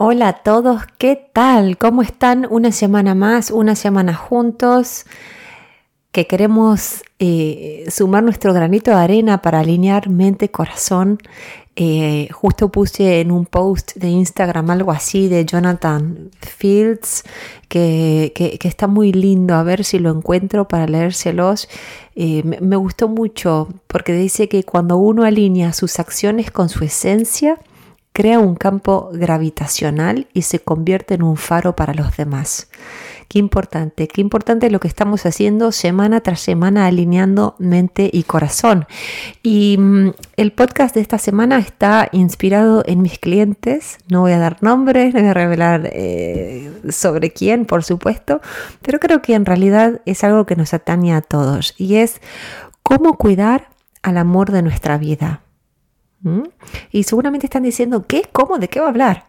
Hola a todos, ¿qué tal? ¿Cómo están? Una semana más, una semana juntos, que queremos eh, sumar nuestro granito de arena para alinear mente, corazón. Eh, justo puse en un post de Instagram algo así de Jonathan Fields, que, está muy lindo, a ver si lo encuentro para leérselos. Eh, me gustó mucho porque dice que cuando uno alinea sus acciones con su esencia, crea un campo gravitacional y se convierte en un faro para los demás. Qué importante, qué importante lo que estamos haciendo semana tras semana alineando mente y corazón. Y mm, el podcast de esta semana está inspirado en mis clientes. No voy a dar nombres, no voy a revelar eh, sobre quién, por supuesto, pero creo que en realidad es algo que nos atañe a todos y es cómo cuidar al amor de nuestra vida. Y seguramente están diciendo, ¿qué? ¿Cómo? ¿De qué va a hablar?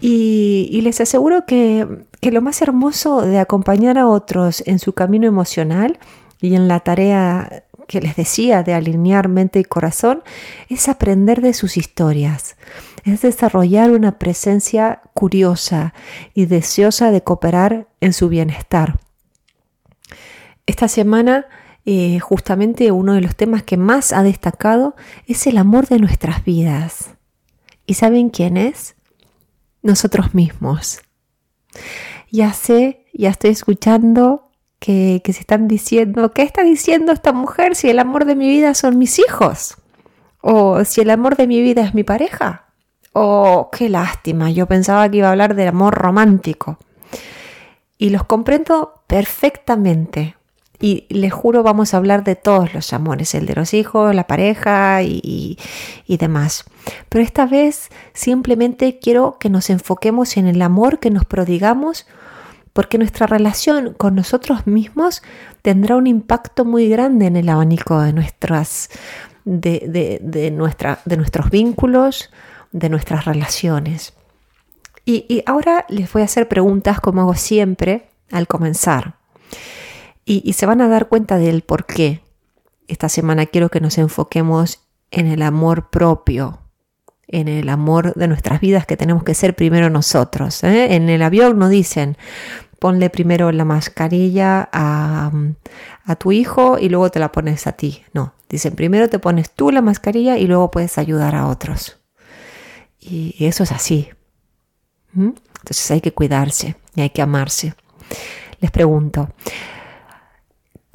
Y, les aseguro que, que, lo más hermoso de acompañar a otros en su camino emocional y en la tarea que les decía de alinear mente y corazón es aprender de sus historias, es desarrollar una presencia curiosa y deseosa de cooperar en su bienestar. Esta semana eh, justamente uno de los temas que más ha destacado es el amor de nuestras vidas. ¿Y saben quién es? Nosotros mismos. Ya sé, ya estoy escuchando que, que se están diciendo, ¿qué está diciendo esta mujer si el amor de mi vida son mis hijos? ¿O si el amor de mi vida es mi pareja? Oh, qué lástima, yo pensaba que iba a hablar del amor romántico. Y los comprendo perfectamente. Y les juro, vamos a hablar de todos los amores, el de los hijos, la pareja y, demás. Pero esta vez simplemente quiero que nos enfoquemos en el amor que nos prodigamos, porque nuestra relación con nosotros mismos tendrá un impacto muy grande en el abanico de, nuestras, de, nuestra, de nuestros vínculos, de nuestras relaciones. Y, y ahora les voy a hacer preguntas como hago siempre al comenzar y, se van a dar cuenta del por qué. Esta semana quiero que nos enfoquemos en el amor propio, en el amor de nuestras vidas que tenemos que ser primero nosotros. ¿eh? En el avión nos dicen, ponle primero la mascarilla a, a, tu hijo y luego te la pones a ti. No, dicen, primero te pones tú la mascarilla y luego puedes ayudar a otros. Y eso es así. Entonces hay que cuidarse y hay que amarse. Les pregunto,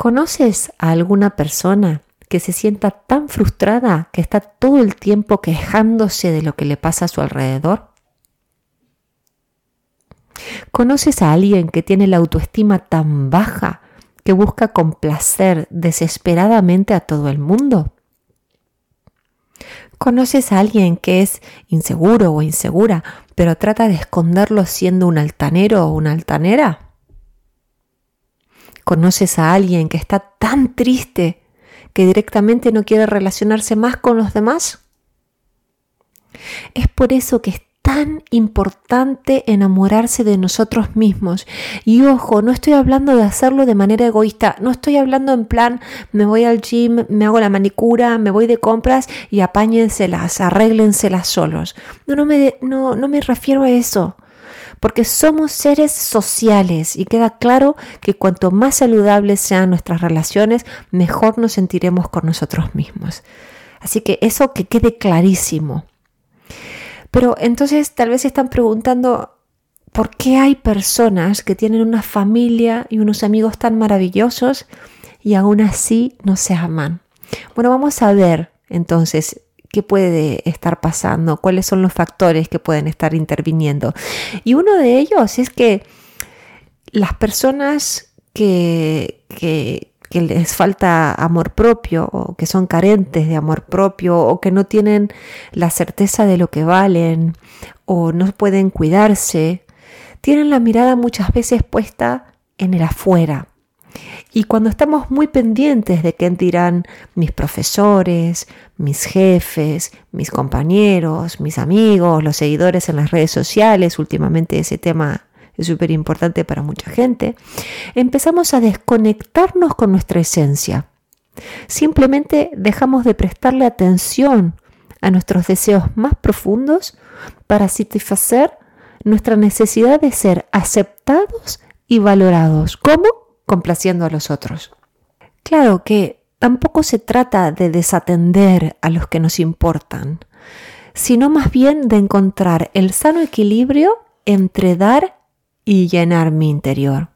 ¿Conoces a alguna persona que se sienta tan frustrada que está todo el tiempo quejándose de lo que le pasa a su alrededor? ¿Conoces a alguien que tiene la autoestima tan baja que busca complacer desesperadamente a todo el mundo? ¿Conoces a alguien que es inseguro o insegura, pero trata de esconderlo siendo un altanero o una altanera? ¿Conoces a alguien que está tan triste que directamente no quiere relacionarse más con los demás? Es por eso que es tan importante enamorarse de nosotros mismos. Y ojo, no estoy hablando de hacerlo de manera egoísta, no estoy hablando en plan, me voy al gym, me hago la manicura, me voy de compras y apáñenselas, arréglenselas solos. No, no me, no, no me refiero a eso porque somos seres sociales y queda claro que cuanto más saludables sean nuestras relaciones, mejor nos sentiremos con nosotros mismos. Así que eso que quede clarísimo. Pero entonces tal vez están preguntando, ¿por qué hay personas que tienen una familia y unos amigos tan maravillosos y aún así no se aman? Bueno, vamos a ver entonces qué puede estar pasando, cuáles son los factores que pueden estar interviniendo. Y uno de ellos es que las personas que, que, les falta amor propio o que son carentes de amor propio o que no tienen la certeza de lo que valen o no pueden cuidarse, tienen la mirada muchas veces puesta en el afuera, y cuando estamos muy pendientes de qué dirán mis profesores, mis jefes, mis compañeros, mis amigos, los seguidores en las redes sociales, últimamente ese tema es súper importante para mucha gente, empezamos a desconectarnos con nuestra esencia. Simplemente dejamos de prestarle atención a nuestros deseos más profundos para satisfacer nuestra necesidad de ser aceptados y valorados. ¿Cómo? Complaciendo a los otros. Claro que tampoco se trata de desatender a los que nos importan, sino más bien de encontrar el sano equilibrio entre dar y llenar mi interior.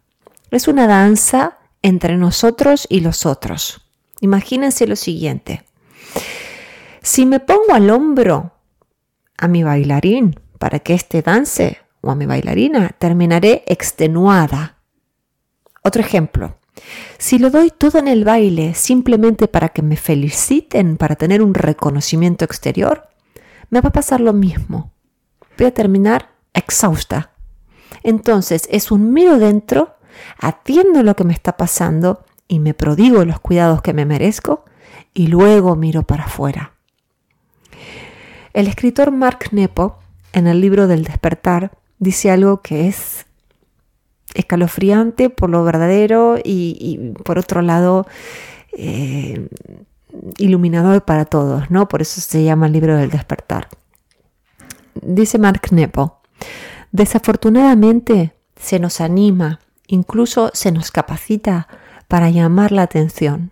Es una danza entre nosotros y los otros. Imagínense lo siguiente. Si me pongo al hombro a mi bailarín para que éste dance o a mi bailarina, terminaré extenuada. Otro ejemplo. Si lo doy todo en el baile simplemente para que me feliciten, para tener un reconocimiento exterior, me va a pasar lo mismo. Voy a terminar exhausta. Entonces es un miro dentro, atiendo lo que me está pasando y me prodigo los cuidados que me merezco y luego miro para afuera. El escritor Mark Nepo, en el libro del despertar, dice algo que es escalofriante por lo verdadero y, por otro lado eh, iluminador para todos, ¿no? Por eso se llama el libro del despertar. Dice Mark Nepo, desafortunadamente se nos anima, incluso se nos capacita para llamar la atención.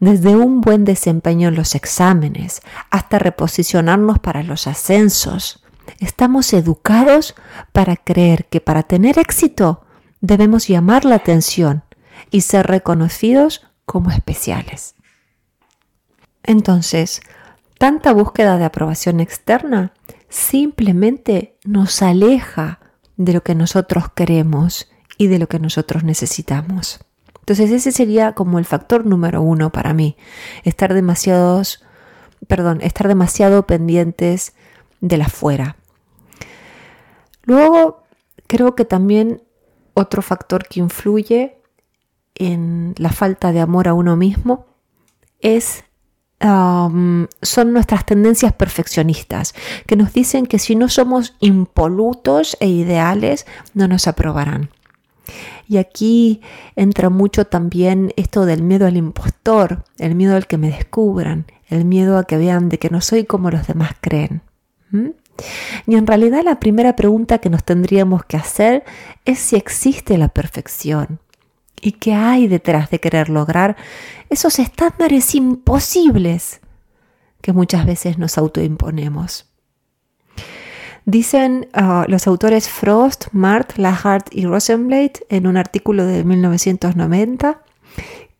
Desde un buen desempeño en los exámenes hasta reposicionarnos para los ascensos, estamos educados para creer que para tener éxito debemos llamar la atención y ser reconocidos como especiales. Entonces, tanta búsqueda de aprobación externa simplemente nos aleja de lo que nosotros queremos y de lo que nosotros necesitamos. Entonces ese sería como el factor número uno para mí, estar demasiados, perdón, estar demasiado pendientes de la fuera. Luego, creo que también otro factor que influye en la falta de amor a uno mismo es son nuestras tendencias perfeccionistas, que nos dicen que si no somos impolutos e ideales, no nos aprobarán. Y aquí entra mucho también esto del miedo al impostor, el miedo al que me descubran, el miedo a que vean de que no soy como los demás creen. Y en realidad la primera pregunta que nos tendríamos que hacer es si existe la perfección y qué hay detrás de querer lograr esos estándares imposibles que muchas veces nos autoimponemos. Dicen ah, los autores Frost, Mart, Lahart y Rosenblatt en un artículo de 1990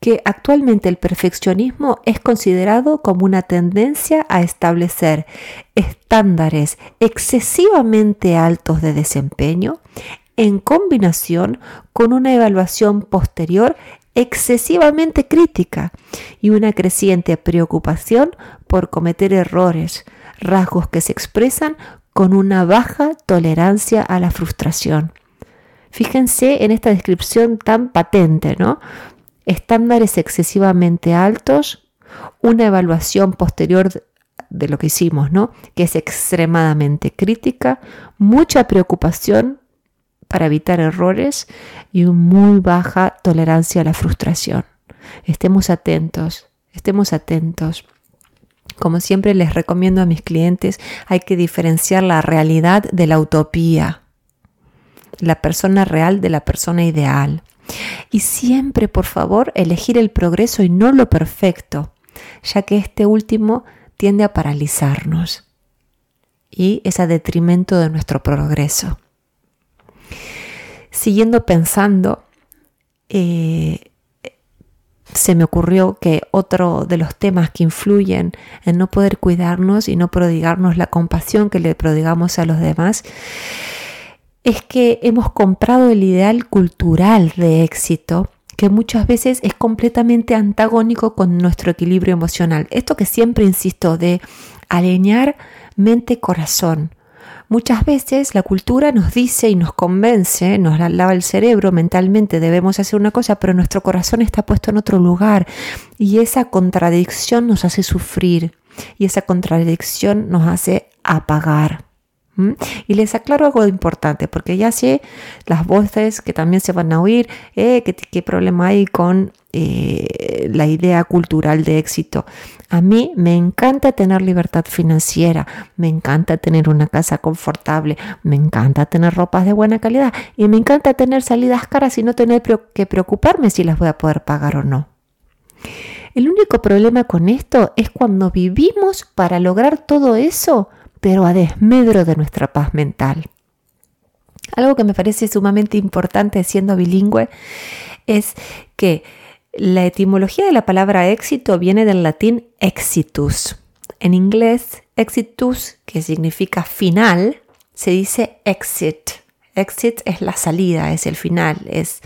que actualmente el perfeccionismo es considerado como una tendencia a establecer estándares excesivamente altos de desempeño en combinación con una evaluación posterior excesivamente crítica y una creciente preocupación por cometer errores, rasgos que se expresan con una baja tolerancia a la frustración. Fíjense en esta descripción tan patente, ¿no? Estándares excesivamente altos, una evaluación posterior de lo que hicimos, ¿no? Que es extremadamente crítica, mucha preocupación para evitar errores y muy baja tolerancia a la frustración. Estemos atentos, estemos atentos. Como siempre les recomiendo a mis clientes, hay que diferenciar la realidad de la utopía, la persona real de la persona ideal. Y siempre, por favor, elegir el progreso y no lo perfecto, ya que este último tiende a paralizarnos y es a detrimento de nuestro progreso. Siguiendo pensando, eh, se me ocurrió que otro de los temas que influyen en no poder cuidarnos y no prodigarnos la compasión que le prodigamos a los demás es que hemos comprado el ideal cultural de éxito que muchas veces es completamente antagónico con nuestro equilibrio emocional. Esto que siempre insisto de alinear mente-corazón. Muchas veces la cultura nos dice y nos convence, nos lava el cerebro, mentalmente debemos hacer una cosa, pero nuestro corazón está puesto en otro lugar y esa contradicción nos hace sufrir y esa contradicción nos hace apagar. Y les aclaro algo importante, porque ya sé las voces que también se van a oír, eh, qué, problema hay con eh, la idea cultural de éxito. A mí me encanta tener libertad financiera, me encanta tener una casa confortable, me encanta tener ropas de buena calidad y me encanta tener salidas caras y no tener que preocuparme si las voy a poder pagar o no. El único problema con esto es cuando vivimos para lograr todo eso pero a desmedro de nuestra paz mental. Algo que me parece sumamente importante siendo bilingüe es que la etimología de la palabra éxito viene del latín exitus. En inglés, exitus, que significa final, se dice exit. Exit es la salida, es el final, es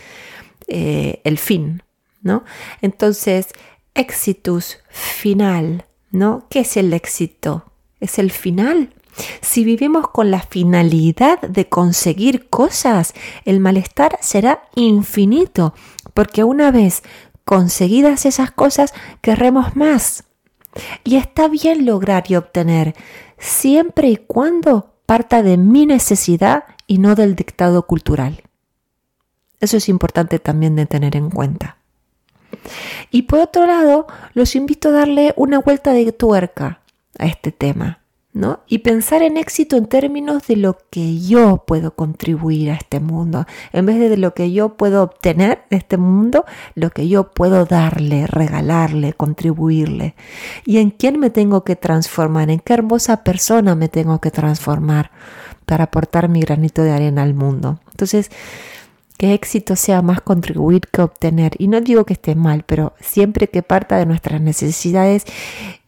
eh, el fin, ¿no? Entonces, exitus, final, ¿no? ¿Qué es el éxito? Es el final. Si vivimos con la finalidad de conseguir cosas, el malestar será infinito, porque una vez conseguidas esas cosas, querremos más. Y está bien lograr y obtener, siempre y cuando parta de mi necesidad y no del dictado cultural. Eso es importante también de tener en cuenta. Y por otro lado, los invito a darle una vuelta de tuerca a este tema, ¿no? Y pensar en éxito en términos de lo que yo puedo contribuir a este mundo, en vez de lo que yo puedo obtener de este mundo, lo que yo puedo darle, regalarle, contribuirle. Y en quién me tengo que transformar, en qué hermosa persona me tengo que transformar para aportar mi granito de arena al mundo. Entonces, que éxito sea más contribuir que obtener. Y no digo que esté mal, pero siempre que parta de nuestras necesidades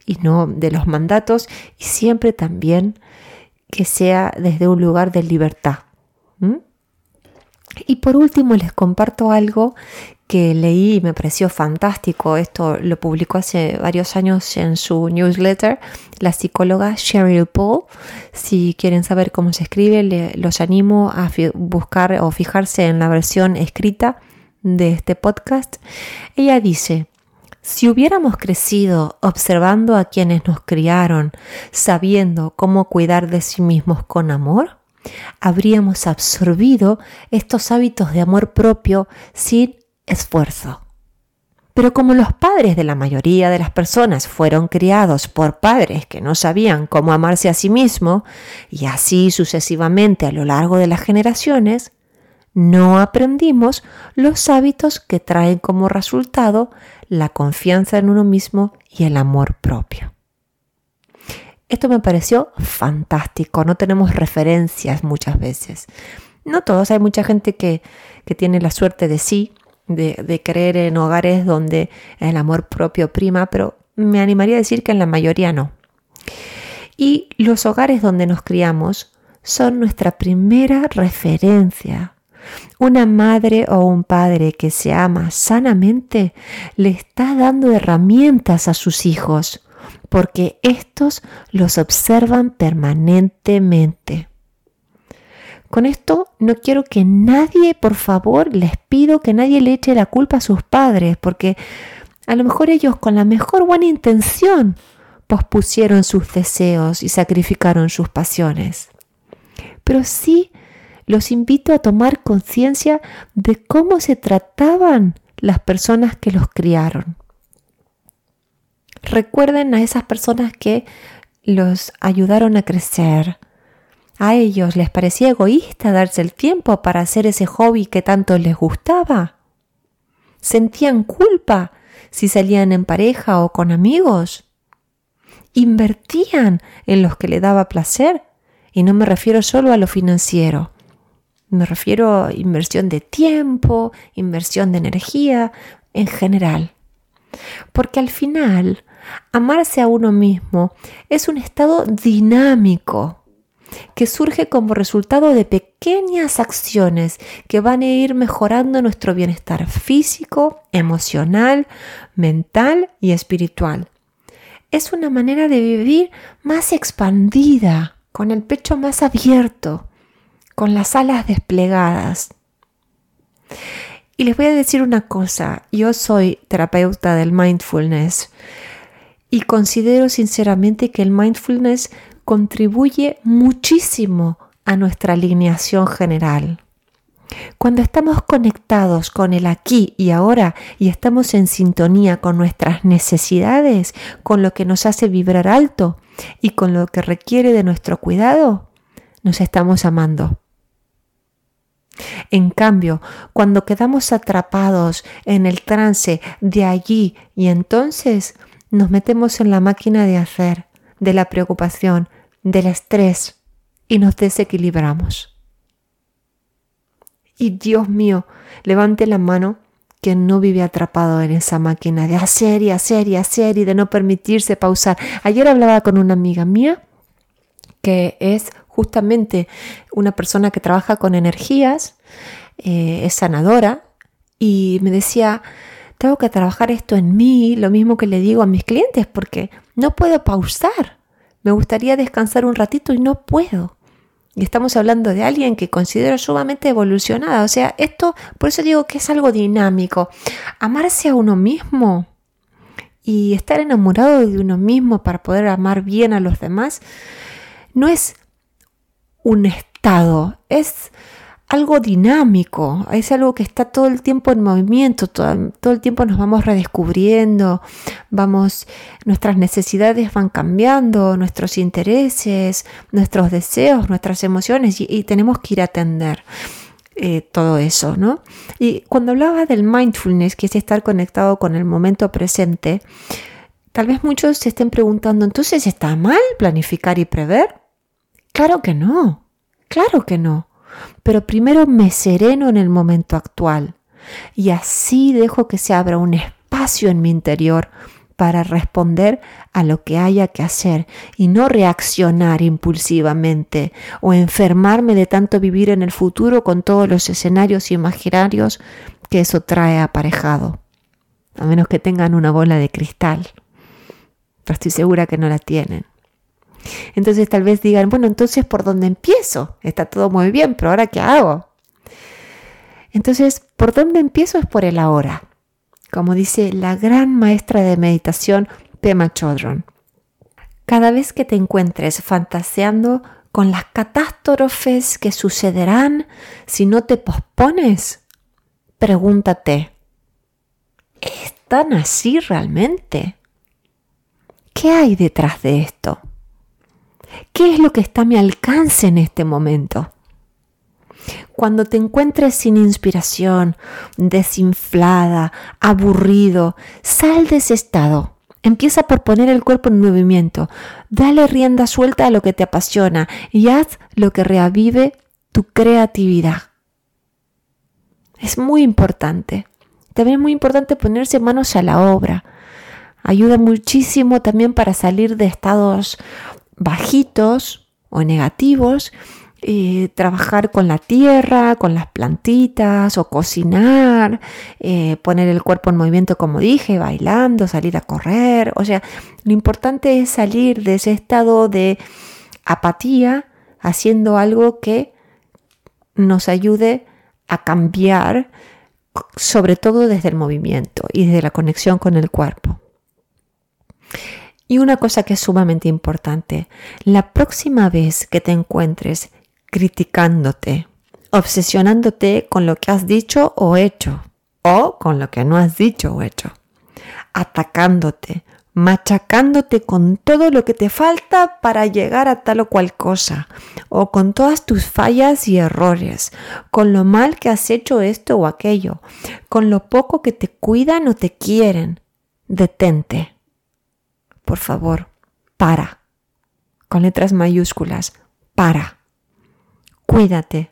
y no de los mandatos y siempre también que sea desde un lugar de libertad. Y por último les comparto algo que leí y me pareció fantástico. Esto lo publicó hace varios años en su newsletter la psicóloga Sheryl Paul. Si quieren saber cómo se escribe, los animo a buscar o fijarse en la versión escrita de este podcast. Ella dice, si hubiéramos crecido observando a quienes nos criaron, sabiendo cómo cuidar de sí mismos con amor, habríamos absorbido estos hábitos de amor propio sin esfuerzo. Pero como los padres de la mayoría de las personas fueron criados por padres que no sabían cómo amarse a sí mismo, y así sucesivamente a lo largo de las generaciones, no aprendimos los hábitos que traen como resultado la confianza en uno mismo y el amor propio. Esto me pareció fantástico, no tenemos referencias muchas veces. No todos, hay mucha gente que, tiene la suerte de sí, de, de creer en hogares donde el amor propio prima, pero me animaría a decir que en la mayoría no. Y los hogares donde nos criamos son nuestra primera referencia una madre o un padre que se ama sanamente le está dando herramientas a sus hijos porque estos los observan permanentemente. Con esto no quiero que nadie, por favor, les pido que nadie le eche la culpa a sus padres, porque a lo mejor ellos con la mejor buena intención pospusieron sus deseos y sacrificaron sus pasiones. Pero sí los invito a tomar conciencia de cómo se trataban las personas que los criaron. Recuerden a esas personas que los ayudaron a crecer. A ellos les parecía egoísta darse el tiempo para hacer ese hobby que tanto les gustaba. Sentían culpa si salían en pareja o con amigos. Invertían en los que le daba placer, y no me refiero solo a lo financiero. Me refiero a inversión de tiempo, inversión de energía, en general. Porque al final, amarse a uno mismo es un estado dinámico que surge como resultado de pequeñas acciones que van a ir mejorando nuestro bienestar físico, emocional, mental y espiritual. Es una manera de vivir más expandida, con el pecho más abierto, con las alas desplegadas. Y les voy a decir una cosa, yo soy terapeuta del mindfulness y considero sinceramente que el mindfulness contribuye muchísimo a nuestra alineación general. Cuando estamos conectados con el aquí y ahora y estamos en sintonía con nuestras necesidades, con lo que nos hace vibrar alto y con lo que requiere de nuestro cuidado, nos estamos amando. En cambio, cuando quedamos atrapados en el trance de allí y entonces nos metemos en la máquina de hacer, de la preocupación, del estrés y nos desequilibramos. Y Dios mío, levante la mano que no vive atrapado en esa máquina de hacer y hacer y hacer y de no permitirse pausar. Ayer hablaba con una amiga mía que es justamente una persona que trabaja con energías, eh, es sanadora, y me decía, tengo que trabajar esto en mí, lo mismo que le digo a mis clientes, porque no puedo pausar. Me gustaría descansar un ratito y no puedo. Y estamos hablando de alguien que considero sumamente evolucionada. O sea, esto, por eso digo que es algo dinámico. Amarse a uno mismo y estar enamorado de uno mismo para poder amar bien a los demás, no es un estado, es algo dinámico, es algo que está todo el tiempo en movimiento, todo, todo, el tiempo nos vamos redescubriendo, vamos, nuestras necesidades van cambiando, nuestros intereses, nuestros deseos, nuestras emociones y, tenemos que ir a atender. Eh, todo eso, ¿no? Y cuando hablaba del mindfulness, que es estar conectado con el momento presente, tal vez muchos se estén preguntando, ¿entonces está mal planificar y prever? Claro que no, claro que no. Pero primero me sereno en el momento actual y así dejo que se abra un espacio en mi interior para responder a lo que haya que hacer y no reaccionar impulsivamente o enfermarme de tanto vivir en el futuro con todos los escenarios imaginarios que eso trae aparejado, a menos que tengan una bola de cristal, pero estoy segura que no la tienen. Entonces tal vez digan, bueno, entonces ¿por dónde empiezo? Está todo muy bien, pero ahora ¿qué hago? Entonces, ¿por dónde empiezo? Es por el ahora. Como dice la gran maestra de meditación, Pema Chodron. Cada vez que te encuentres fantaseando con las catástrofes que sucederán si no te pospones, pregúntate, ¿es tan así realmente? ¿Qué hay detrás de esto? ¿Qué es lo que está a mi alcance en este momento? Cuando te encuentres sin inspiración, desinflada, aburrido, sal de ese estado. Empieza por poner el cuerpo en movimiento. Dale rienda suelta a lo que te apasiona y haz lo que reavive tu creatividad. Es muy importante. También es muy importante ponerse manos a la obra. Ayuda muchísimo también para salir de estados bajitos o negativos, trabajar con la tierra, con las plantitas o cocinar, eh, poner el cuerpo en movimiento como dije, bailando, salir a correr. O sea, lo importante es salir de ese estado de apatía haciendo algo que nos ayude a cambiar, sobre todo desde el movimiento y desde la conexión con el cuerpo. Y una cosa que es sumamente importante, la próxima vez que te encuentres criticándote, obsesionándote con lo que has dicho o hecho, o con lo que no has dicho o hecho, atacándote, machacándote con todo lo que te falta para llegar a tal o cual cosa, o con todas tus fallas y errores, con lo mal que has hecho esto o aquello, con lo poco que te cuidan o te quieren, detente por favor, para. Con letras mayúsculas, para. Cuídate.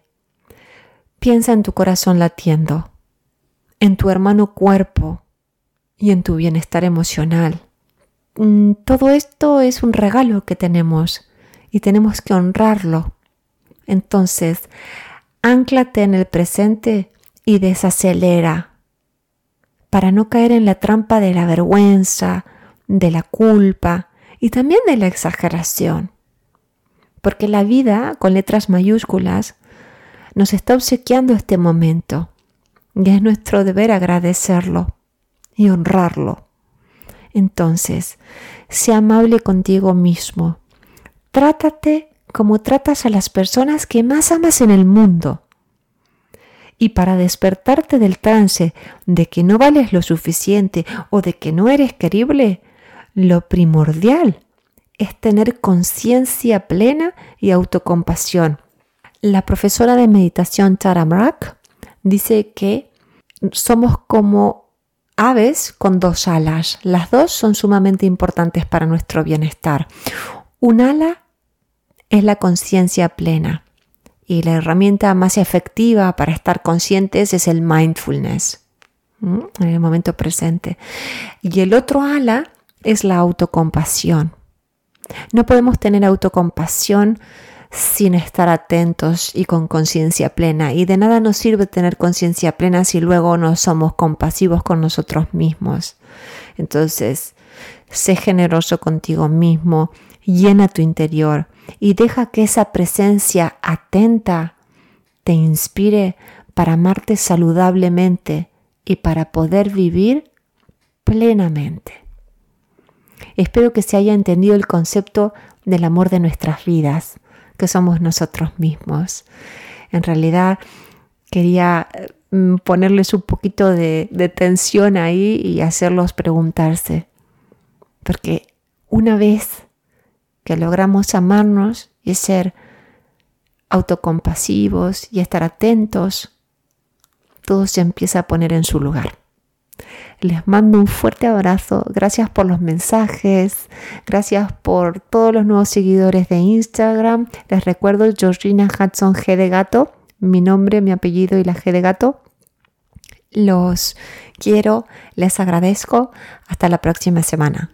Piensa en tu corazón latiendo, en tu hermano cuerpo y en tu bienestar emocional. Mm, todo esto es un regalo que tenemos y tenemos que honrarlo. Entonces, anclate en el presente y desacelera para no caer en la trampa de la vergüenza, de la culpa y también de la exageración. Porque la vida, con letras mayúsculas, nos está obsequiando este momento y es nuestro deber agradecerlo y honrarlo. Entonces, sea amable contigo mismo, trátate como tratas a las personas que más amas en el mundo. Y para despertarte del trance de que no vales lo suficiente o de que no eres querible, lo primordial es tener conciencia plena y autocompasión. La profesora de meditación Tara Mrak dice que somos como aves con dos alas. Las dos son sumamente importantes para nuestro bienestar. Un ala es la conciencia plena y la herramienta más efectiva para estar conscientes es el mindfulness en el momento presente. Y el otro ala es la autocompasión. No podemos tener autocompasión sin estar atentos y con conciencia plena. Y de nada nos sirve tener conciencia plena si luego no somos compasivos con nosotros mismos. Entonces, sé generoso contigo mismo, llena tu interior y deja que esa presencia atenta te inspire para amarte saludablemente y para poder vivir plenamente. Espero que se haya entendido el concepto del amor de nuestras vidas, que somos nosotros mismos. En realidad quería mm, ponerles un poquito de, de tensión ahí y hacerlos preguntarse, porque una vez que logramos amarnos y ser autocompasivos y estar atentos, todo se empieza a poner en su lugar. Les mando un fuerte abrazo. Gracias por los mensajes. Gracias por todos los nuevos seguidores de Instagram. Les recuerdo Georgina Hudson G de Gato. Mi nombre, mi apellido y la G de Gato. Los quiero, les agradezco. Hasta la próxima semana.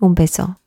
Un beso.